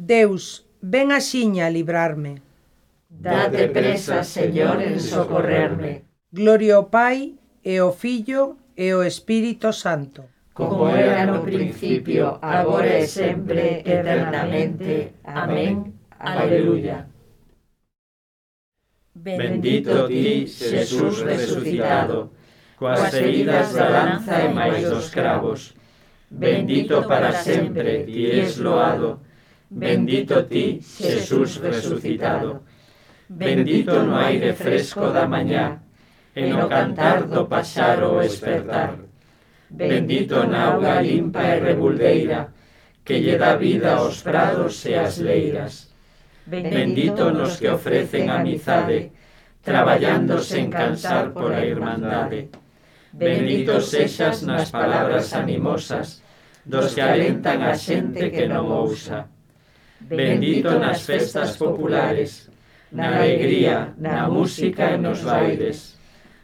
Deus, ven axiña a librarme. Date presa, Señor, en socorrerme. Gloria ao Pai, e ao Filho, e ao Espírito Santo. Como era no principio, agora e sempre, eternamente. Amén. Aleluya. Bendito ti, Jesús resucitado, coas feridas da lanza e máis dos cravos. Bendito para sempre, ti es loado, Bendito ti, Jesús resucitado. Bendito no aire fresco da mañá, e no cantar do paxaro espertar. Bendito na auga limpa e rebuldeira, que lle dá vida aos prados e ás leiras. Bendito nos que ofrecen amizade, traballando sen cansar por a irmandade. Bendito sexas nas palabras animosas, dos que alentan a xente que non ousa bendito nas festas populares, na alegría, na música e nos bailes.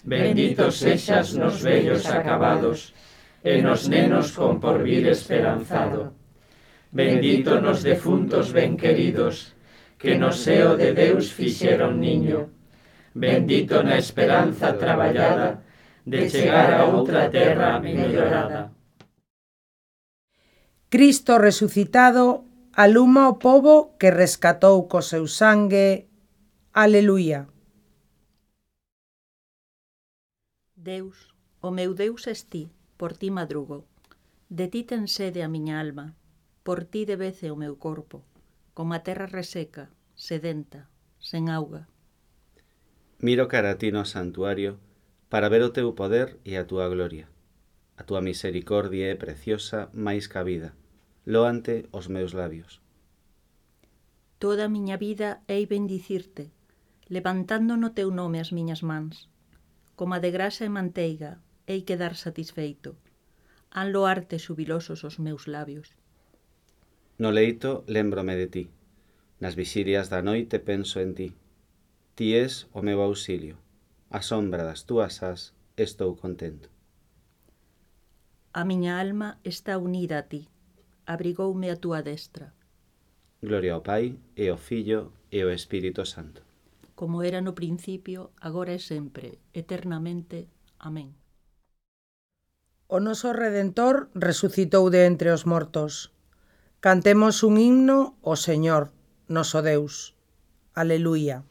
Bendito sexas nos vellos acabados, e nos nenos con porvir esperanzado. Bendito nos defuntos ben queridos, que no seo de Deus fixeron niño. Bendito na esperanza traballada de chegar a outra terra mellorada. Cristo resucitado Aluma o povo que rescatou co seu sangue. Aleluia. Deus, o meu Deus és ti, por ti madrugo. De ti ten sede a miña alma, por ti debece o meu corpo, como a terra reseca, sedenta, sen auga. Miro cara a ti no santuario, para ver o teu poder e a túa gloria. A túa misericordia é preciosa máis que a vida loante os meus labios. Toda a miña vida hei bendicirte, levantando no teu nome as miñas mans. Coma de grasa e manteiga, hei quedar satisfeito. Han loarte subilosos os meus labios. No leito lembrome de ti. Nas vixirias da noite penso en ti. Ti és o meu auxilio. A sombra das túas as estou contento. A miña alma está unida a ti abrigoume a túa destra. Gloria ao Pai, e ao Filho, e ao Espírito Santo. Como era no principio, agora e sempre, eternamente. Amén. O noso Redentor resucitou de entre os mortos. Cantemos un himno ao Señor, noso Deus. Aleluia.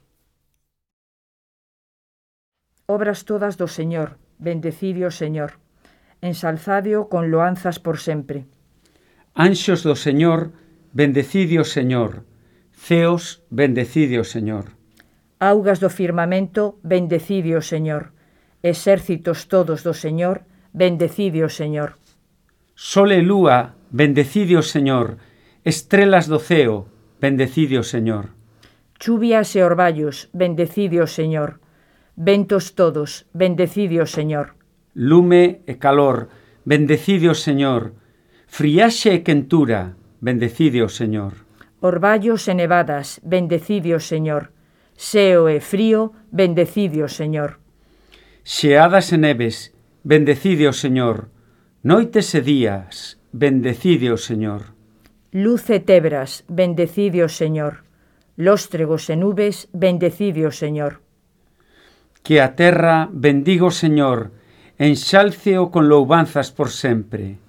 Obras todas do Señor, bendecidio Señor. Ensalzadio con loanzas por sempre. Anxos do Señor, bendecide o Señor. Ceos, bendecide o Señor. Augas do firmamento, bendecide o Señor. Exércitos todos do Señor, bendecide o Señor. Sol e lúa, bendecide o Señor. Estrelas do ceo, bendecide o Señor. Chuvias e orballos, bendecide o Señor. Ventos todos, bendecide o Señor. Lume e calor, bendecide o Señor Friaxe e quentura, bendecide o Señor. Orballos e nevadas, bendecide o Señor. Seo e frío, bendecide o Señor. Xeadas e neves, bendecide o Señor. Noites e días, bendecide o Señor. Luz e tebras, bendecide o Señor. Lóstregos e nubes, bendecide o Señor. Que a terra bendigo o Señor, enxálceo con loubanzas por sempre.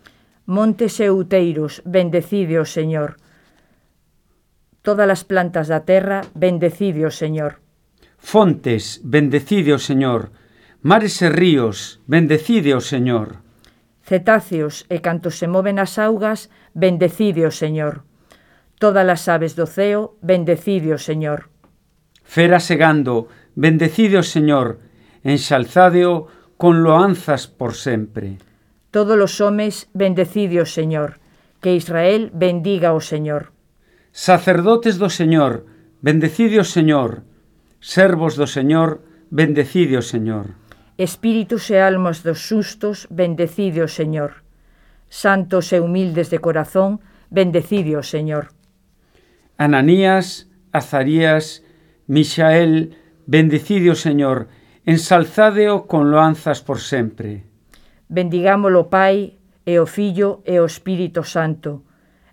Montes e outeiros, bendecide o Señor. Todas as plantas da terra, bendecide o Señor. Fontes, bendecide o Señor. Mares e ríos, bendecide o Señor. Cetáceos e cantos se moven as augas, bendecide o Señor. Todas as aves do ceo, bendecide o Señor. Fera segando, bendecide o Señor. Enxalzadeo con loanzas por sempre. Todos os homes, bendecide o Señor. Que Israel bendiga o Señor. Sacerdotes do Señor, bendecide o Señor. Servos do Señor, bendecide o Señor. Espíritus e almas dos sustos, bendecide o Señor. Santos e humildes de corazón, bendecide o Señor. Ananías, Azarías, Misael, bendecide o Señor, ensalzadeo con loanzas por sempre. Bendigámolo, Pai, e o Fillo e o Espírito Santo.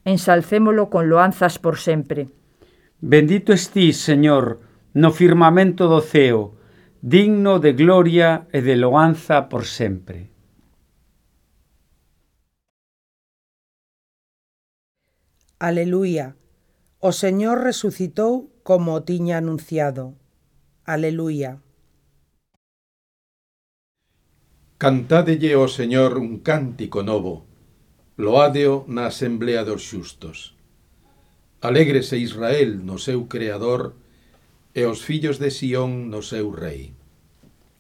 Ensalcémolo con loanzas por sempre. Bendito estís, Señor, no firmamento do ceo, digno de gloria e de loanza por sempre. Aleluia. O Señor resucitou como o tiña anunciado. Aleluia. Cantádelle ao Señor un cántico novo, loádeo na asemblea dos xustos. Alégrese Israel no seu Creador e os fillos de Sión no seu Rei.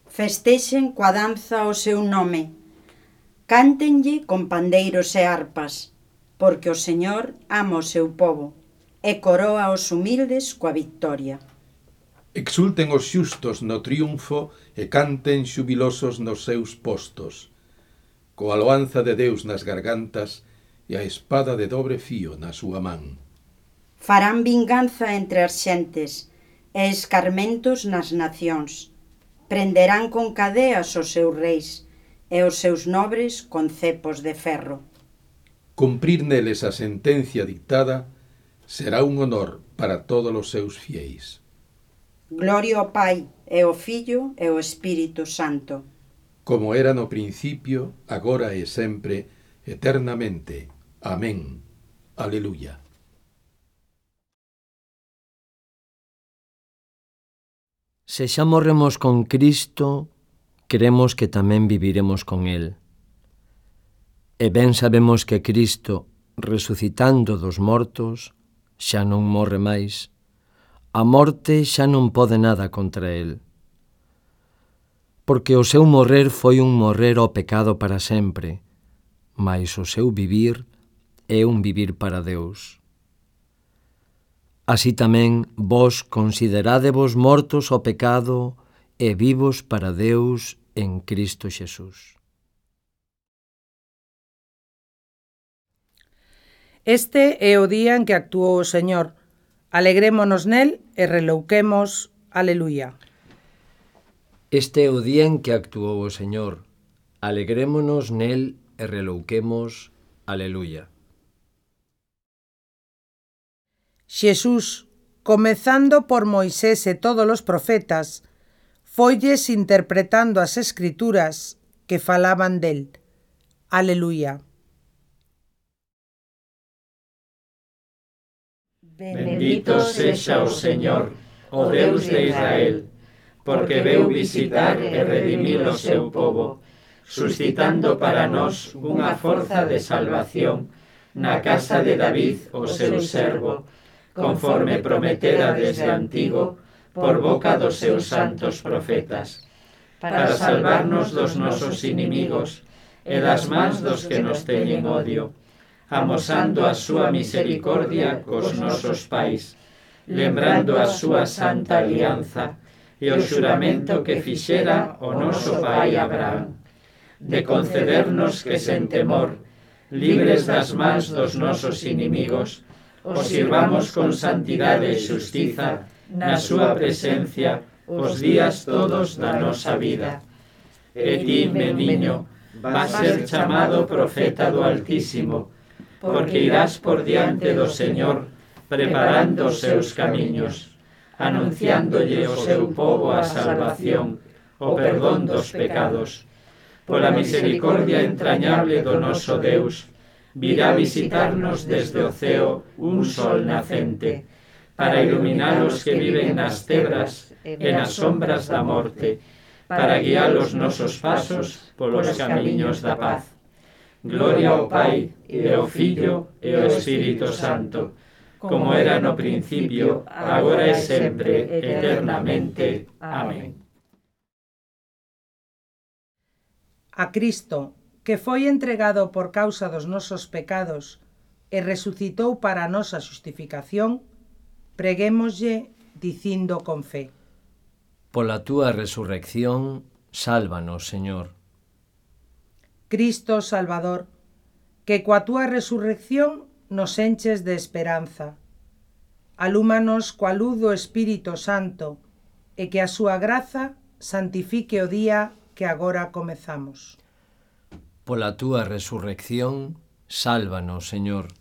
Festexen coa danza o seu nome, cántenlle con pandeiros e arpas, porque o Señor ama o seu pobo e coroa os humildes coa victoria. Exulten os xustos no triunfo e canten xubilosos nos seus postos. Coa loanza de Deus nas gargantas e a espada de dobre fío na súa man. Farán vinganza entre as xentes e escarmentos nas nacións. Prenderán con cadeas os seus reis e os seus nobres con cepos de ferro. Cumprir neles a sentencia dictada será un honor para todos os seus fieis. Gloria ao Pai, e ao Filho, e ao Espírito Santo. Como era no principio, agora e sempre, eternamente. Amén. Aleluya. Se xa morremos con Cristo, creemos que tamén viviremos con Él. E ben sabemos que Cristo, resucitando dos mortos, xa non morre máis, A morte xa non pode nada contra el. Porque o seu morrer foi un morrer ao pecado para sempre, mas o seu vivir é un vivir para Deus. Así tamén vos considerádevos mortos ao pecado e vivos para Deus en Cristo Xesús. Este é o día en que actuou o Señor, Alegrémonos nel e relouquemos, aleluia. Este é o día en que actuou o Señor. Alegrémonos nel e relouquemos, aleluia. Xesús, comezando por Moisés e todos os profetas, folles interpretando as escrituras que falaban del. Aleluia. Bendito sexa o Señor, oh o Deus de Israel, porque veu visitar e redimir o seu povo, suscitando para nós unha forza de salvación na casa de David, o seu servo, conforme prometera desde antigo por boca dos seus santos profetas, para salvarnos dos nosos inimigos e das mans dos que nos teñen odio, amosando a súa misericordia cos nosos pais, lembrando a súa santa alianza e o xuramento que fixera o noso pai Abraham, de concedernos que sen temor, libres das mans dos nosos inimigos, os sirvamos con santidade e xustiza na súa presencia os días todos da nosa vida. E ti, meniño, vas ser chamado profeta do Altísimo, porque irás por diante do Señor, preparando os seus camiños, anunciándolle o seu povo a salvación, o perdón dos pecados. Pola misericordia entrañable do noso Deus, virá visitarnos desde o ceo un sol nacente, para iluminar os que viven nas tebras e nas sombras da morte, para guiar os nosos pasos polos camiños da paz. Gloria ao Pai, e ao Filho, e ao Espírito Santo, como era no principio, agora e sempre, eternamente. Amén. A Cristo, que foi entregado por causa dos nosos pecados e resucitou para a nosa justificación, preguémoslle dicindo con fe. Pola túa resurrección, sálvanos, Señor. Cristo Salvador, que coa túa resurrección nos enches de esperanza. Alúmanos coa luz do Espírito Santo e que a súa graza santifique o día que agora comezamos. Pola túa resurrección, sálvanos, Señor.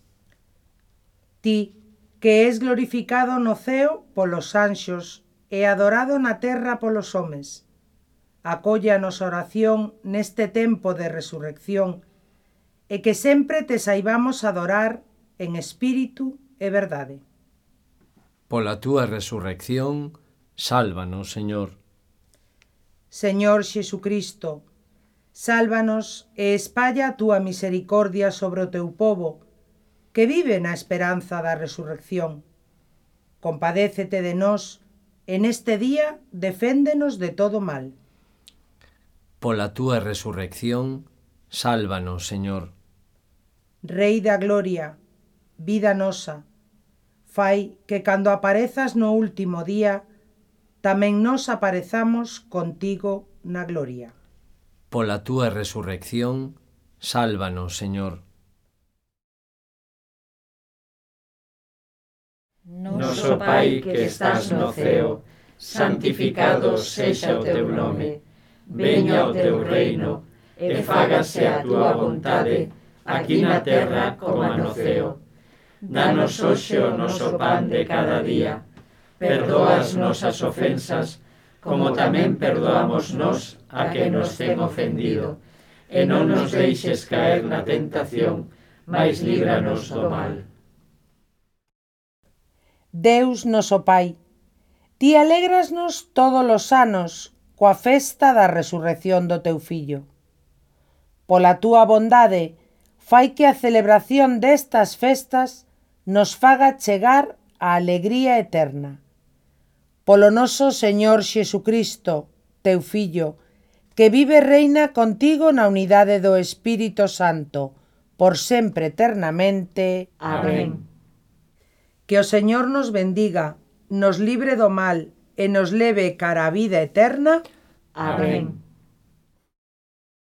Ti, que és glorificado no ceo polos anxos e adorado na terra polos homes, acolle a nosa oración neste tempo de resurrección e que sempre te saibamos adorar en espírito e verdade. Pola túa resurrección, sálvanos, Señor. Señor Xesucristo, sálvanos e espalla a túa misericordia sobre o teu povo, que vive na esperanza da resurrección. Compadécete de nós, en este día deféndenos de todo mal. Pola túa resurrección, sálvanos, Señor. Rei da gloria, vida nosa, fai que cando aparezas no último día, tamén nos aparezamos contigo na gloria. Pola túa resurrección, sálvanos, Señor. Noso Pai que estás no ceo, santificado sexa o teu nome, veña o teu reino, e fágase a túa vontade, aquí na terra como no ceo. Danos hoxe o noso pan de cada día, perdoa as nosas ofensas, como tamén perdoamos nós a que nos ten ofendido, e non nos deixes caer na tentación, mas líbranos do mal. Deus noso Pai, ti alegrasnos todos os anos coa festa da resurrección do teu fillo. Pola túa bondade, fai que a celebración destas festas nos faga chegar a alegría eterna. Polo noso Señor Xesucristo, teu fillo, que vive e reina contigo na unidade do Espírito Santo, por sempre eternamente. Amén. Que o Señor nos bendiga, nos libre do mal e nos leve cara a vida eterna. Amén.